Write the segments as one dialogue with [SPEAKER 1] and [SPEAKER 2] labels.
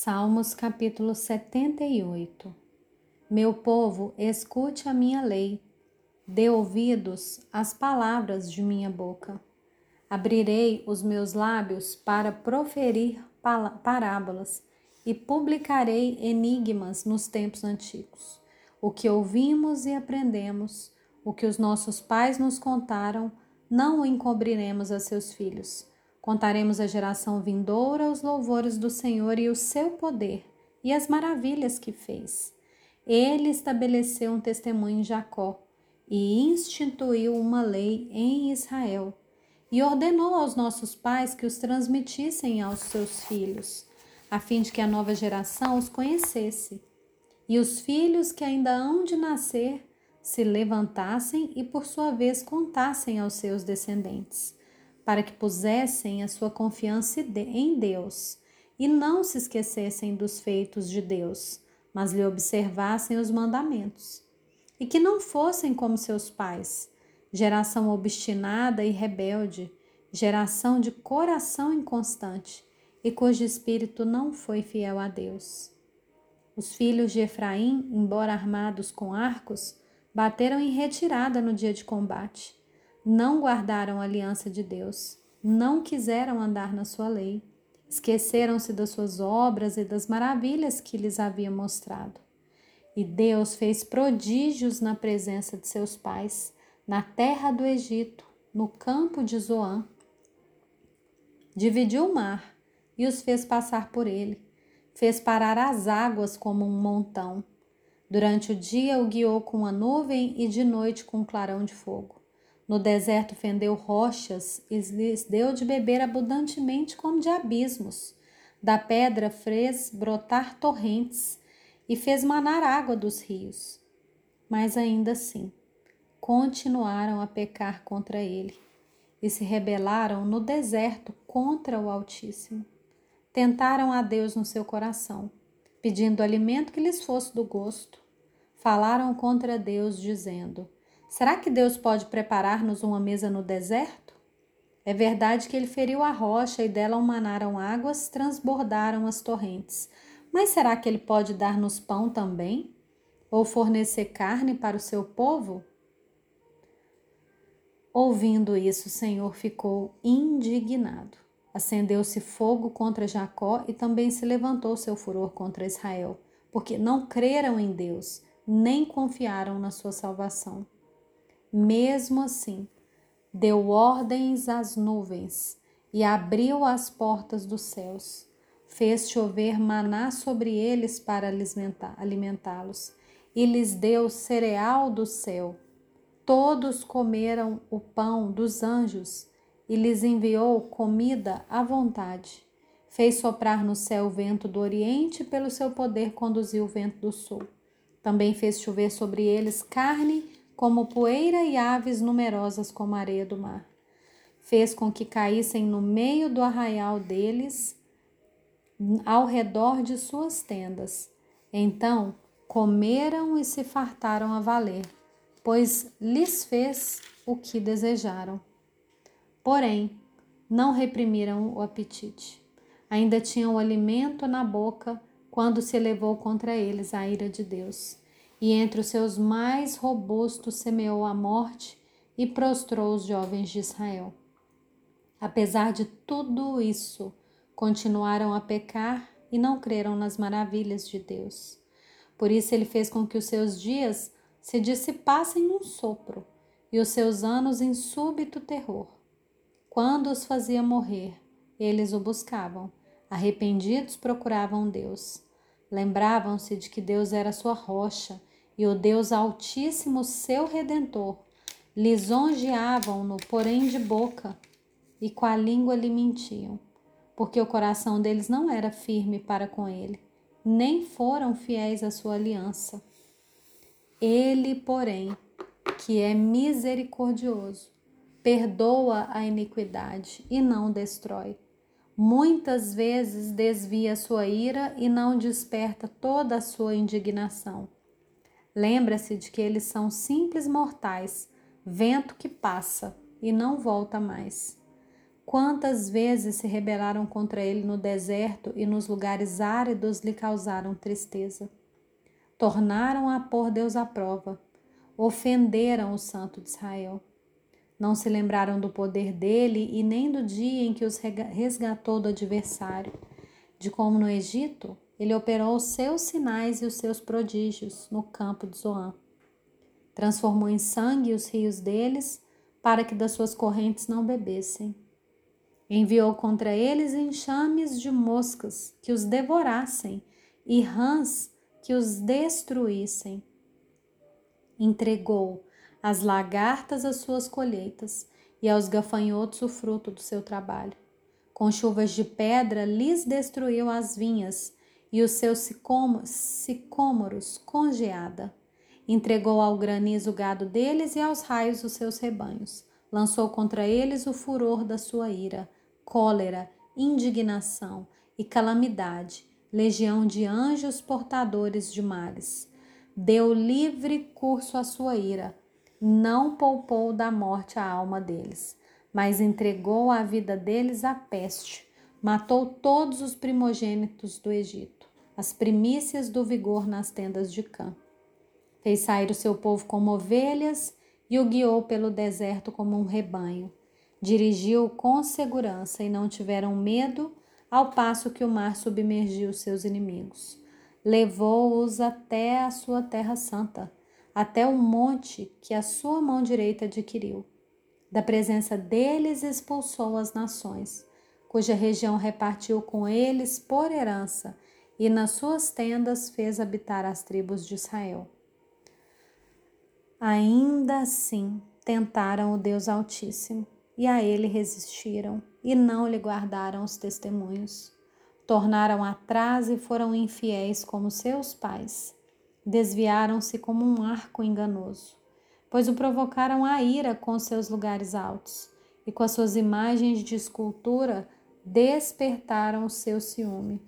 [SPEAKER 1] Salmos capítulo 78 Meu povo, escute a minha lei, dê ouvidos às palavras de minha boca. Abrirei os meus lábios para proferir parábolas e publicarei enigmas nos tempos antigos. O que ouvimos e aprendemos, o que os nossos pais nos contaram, não o encobriremos a seus filhos Contaremos à geração vindoura os louvores do Senhor e o seu poder e as maravilhas que fez. Ele estabeleceu um testemunho em Jacó e instituiu uma lei em Israel e ordenou aos nossos pais que os transmitissem aos seus filhos, a fim de que a nova geração os conhecesse. E os filhos que ainda hão de nascer se levantassem e, por sua vez, contassem aos seus descendentes para que pusessem a sua confiança em Deus e não se esquecessem dos feitos de Deus, mas lhe observassem os mandamentos. E que não fossem como seus pais, geração obstinada e rebelde, geração de coração inconstante e cujo espírito não foi fiel a Deus. Os filhos de Efraim, embora armados com arcos, bateram em retirada no dia de combate não guardaram a aliança de Deus, não quiseram andar na sua lei, esqueceram-se das suas obras e das maravilhas que lhes havia mostrado. E Deus fez prodígios na presença de seus pais, na terra do Egito, no campo de Zoã. Dividiu o mar e os fez passar por ele, fez parar as águas como um montão. Durante o dia o guiou com a nuvem e de noite com um clarão de fogo. No deserto fendeu rochas e lhes deu de beber abundantemente como de abismos. Da pedra fez brotar torrentes e fez manar água dos rios. Mas ainda assim, continuaram a pecar contra ele e se rebelaram no deserto contra o Altíssimo. Tentaram a Deus no seu coração, pedindo alimento que lhes fosse do gosto. Falaram contra Deus, dizendo: Será que Deus pode preparar-nos uma mesa no deserto? É verdade que ele feriu a rocha e dela humanaram águas, transbordaram as torrentes. Mas será que ele pode dar-nos pão também? Ou fornecer carne para o seu povo? Ouvindo isso, o Senhor ficou indignado. Acendeu-se fogo contra Jacó e também se levantou seu furor contra Israel, porque não creram em Deus, nem confiaram na sua salvação. Mesmo assim, deu ordens às nuvens e abriu as portas dos céus. Fez chover maná sobre eles para alimentá-los e lhes deu cereal do céu. Todos comeram o pão dos anjos e lhes enviou comida à vontade. Fez soprar no céu o vento do oriente, e pelo seu poder conduziu o vento do sul. Também fez chover sobre eles carne como poeira e aves numerosas como a areia do mar. Fez com que caíssem no meio do arraial deles, ao redor de suas tendas. Então comeram e se fartaram a valer, pois lhes fez o que desejaram. Porém, não reprimiram o apetite. Ainda tinham o alimento na boca quando se elevou contra eles a ira de Deus e entre os seus mais robustos semeou a morte e prostrou os jovens de Israel. Apesar de tudo isso, continuaram a pecar e não creram nas maravilhas de Deus. Por isso ele fez com que os seus dias se dissipassem num sopro e os seus anos em súbito terror. Quando os fazia morrer, eles o buscavam. Arrependidos procuravam Deus. Lembravam-se de que Deus era sua rocha e o Deus Altíssimo, seu Redentor. Lisonjeavam-no, porém de boca, e com a língua lhe mentiam, porque o coração deles não era firme para com ele, nem foram fiéis à sua aliança. Ele, porém, que é misericordioso, perdoa a iniquidade e não destrói. Muitas vezes desvia sua ira e não desperta toda a sua indignação. Lembra-se de que eles são simples mortais, vento que passa e não volta mais. Quantas vezes se rebelaram contra ele no deserto e nos lugares áridos lhe causaram tristeza. Tornaram a pôr Deus à prova, ofenderam o Santo de Israel. Não se lembraram do poder dele e nem do dia em que os resgatou do adversário, de como no Egito ele operou os seus sinais e os seus prodígios no campo de Zoan. Transformou em sangue os rios deles, para que das suas correntes não bebessem. Enviou contra eles enxames de moscas que os devorassem e rãs que os destruíssem. Entregou às lagartas as suas colheitas e aos gafanhotos o fruto do seu trabalho. Com chuvas de pedra lhes destruiu as vinhas e os seus sicômoros com geada. Entregou ao granizo o gado deles e aos raios os seus rebanhos. Lançou contra eles o furor da sua ira, cólera, indignação e calamidade, legião de anjos portadores de males. Deu livre curso à sua ira, não poupou da morte a alma deles, mas entregou a vida deles à peste, matou todos os primogênitos do Egito, as primícias do vigor nas tendas de Cã. Fez sair o seu povo como ovelhas e o guiou pelo deserto como um rebanho. Dirigiu com segurança e não tiveram medo, ao passo que o mar submergiu seus inimigos. Levou-os até a sua terra santa até o monte que a sua mão direita adquiriu. Da presença deles expulsou as nações, cuja região repartiu com eles por herança, e nas suas tendas fez habitar as tribos de Israel. Ainda assim tentaram o Deus Altíssimo, e a ele resistiram, e não lhe guardaram os testemunhos. Tornaram atrás e foram infiéis como seus pais desviaram-se como um arco enganoso, pois o provocaram a ira com seus lugares altos, e com as suas imagens de escultura despertaram o seu ciúme.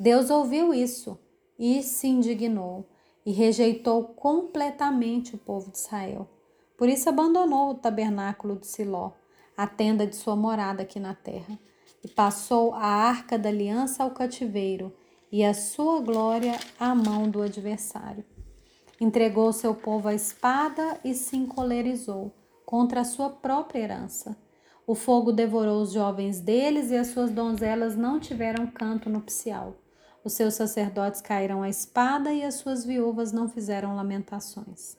[SPEAKER 1] Deus ouviu isso e se indignou e rejeitou completamente o povo de Israel. Por isso abandonou o tabernáculo de Siló, a tenda de sua morada aqui na terra, e passou a arca da aliança ao cativeiro e a sua glória à mão do adversário. Entregou seu povo à espada e se encolerizou contra a sua própria herança. O fogo devorou os jovens deles e as suas donzelas não tiveram canto nupcial. Os seus sacerdotes caíram à espada e as suas viúvas não fizeram lamentações.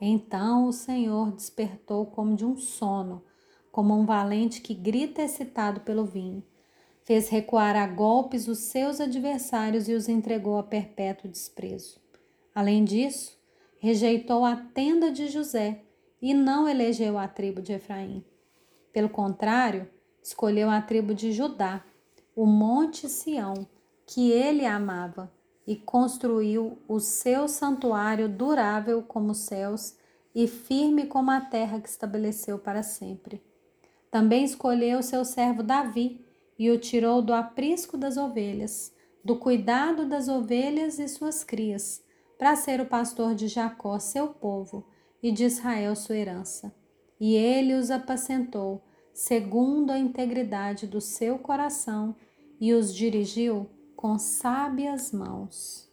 [SPEAKER 1] Então o Senhor despertou como de um sono, como um valente que grita excitado pelo vinho fez recuar a golpes os seus adversários e os entregou a perpétuo desprezo. Além disso, rejeitou a tenda de José e não elegeu a tribo de Efraim. Pelo contrário, escolheu a tribo de Judá, o monte Sião, que ele amava, e construiu o seu santuário durável como os céus e firme como a terra que estabeleceu para sempre. Também escolheu seu servo Davi, e o tirou do aprisco das ovelhas, do cuidado das ovelhas e suas crias, para ser o pastor de Jacó, seu povo, e de Israel, sua herança. E ele os apacentou, segundo a integridade do seu coração, e os dirigiu com sábias mãos.